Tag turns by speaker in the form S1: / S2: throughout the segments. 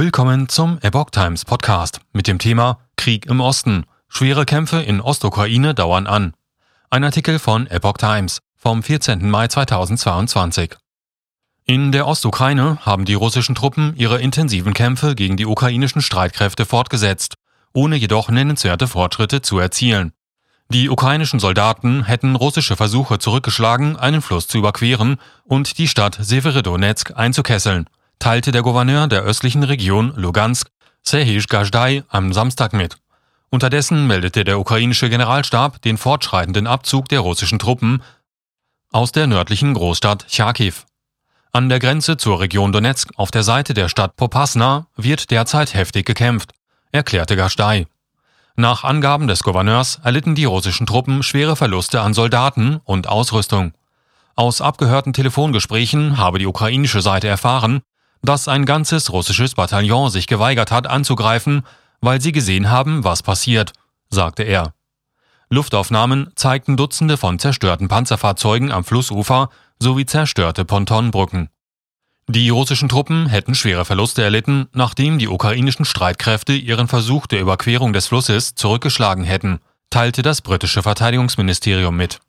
S1: Willkommen zum Epoch Times Podcast mit dem Thema Krieg im Osten. Schwere Kämpfe in Ostukraine dauern an. Ein Artikel von Epoch Times vom 14. Mai 2022. In der Ostukraine haben die russischen Truppen ihre intensiven Kämpfe gegen die ukrainischen Streitkräfte fortgesetzt, ohne jedoch nennenswerte Fortschritte zu erzielen. Die ukrainischen Soldaten hätten russische Versuche zurückgeschlagen, einen Fluss zu überqueren und die Stadt Severodonetsk einzukesseln, teilte der Gouverneur der östlichen Region Lugansk, Serhij Gajdai, am Samstag mit. Unterdessen meldete der ukrainische Generalstab den fortschreitenden Abzug der russischen Truppen aus der nördlichen Großstadt Charkiw. An der Grenze zur Region Donetsk auf der Seite der Stadt Popasna wird derzeit heftig gekämpft, erklärte Gajdai. Nach Angaben des Gouverneurs erlitten die russischen Truppen schwere Verluste an Soldaten und Ausrüstung. Aus abgehörten Telefongesprächen habe die ukrainische Seite erfahren, dass ein ganzes russisches Bataillon sich geweigert hat anzugreifen, weil sie gesehen haben, was passiert, sagte er. Luftaufnahmen zeigten Dutzende von zerstörten Panzerfahrzeugen am Flussufer sowie zerstörte Pontonbrücken. Die russischen Truppen hätten schwere Verluste erlitten, nachdem die ukrainischen Streitkräfte ihren Versuch der Überquerung des Flusses zurückgeschlagen hätten, teilte das britische Verteidigungsministerium mit.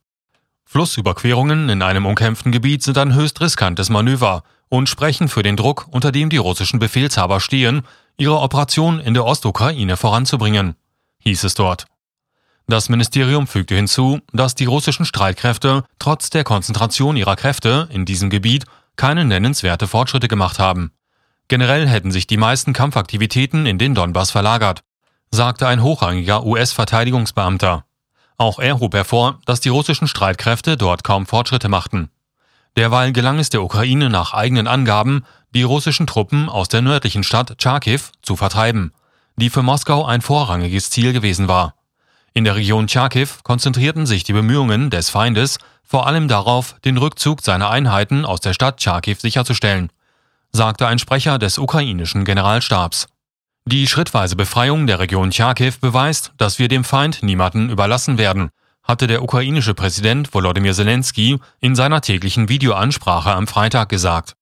S1: Flussüberquerungen in einem umkämpften Gebiet sind ein höchst riskantes Manöver und sprechen für den Druck, unter dem die russischen Befehlshaber stehen, ihre Operation in der Ostukraine voranzubringen, hieß es dort. Das Ministerium fügte hinzu, dass die russischen Streitkräfte trotz der Konzentration ihrer Kräfte in diesem Gebiet keine nennenswerte Fortschritte gemacht haben. Generell hätten sich die meisten Kampfaktivitäten in den Donbass verlagert, sagte ein hochrangiger US-Verteidigungsbeamter. Auch er hob hervor, dass die russischen Streitkräfte dort kaum Fortschritte machten. Derweil gelang es der Ukraine nach eigenen Angaben, die russischen Truppen aus der nördlichen Stadt Charkiw zu vertreiben, die für Moskau ein vorrangiges Ziel gewesen war. In der Region Charkiw konzentrierten sich die Bemühungen des Feindes vor allem darauf, den Rückzug seiner Einheiten aus der Stadt Charkiw sicherzustellen, sagte ein Sprecher des ukrainischen Generalstabs. Die schrittweise Befreiung der Region Charkiw beweist, dass wir dem Feind niemanden überlassen werden, hatte der ukrainische Präsident Volodymyr Zelensky in seiner täglichen Videoansprache am Freitag gesagt.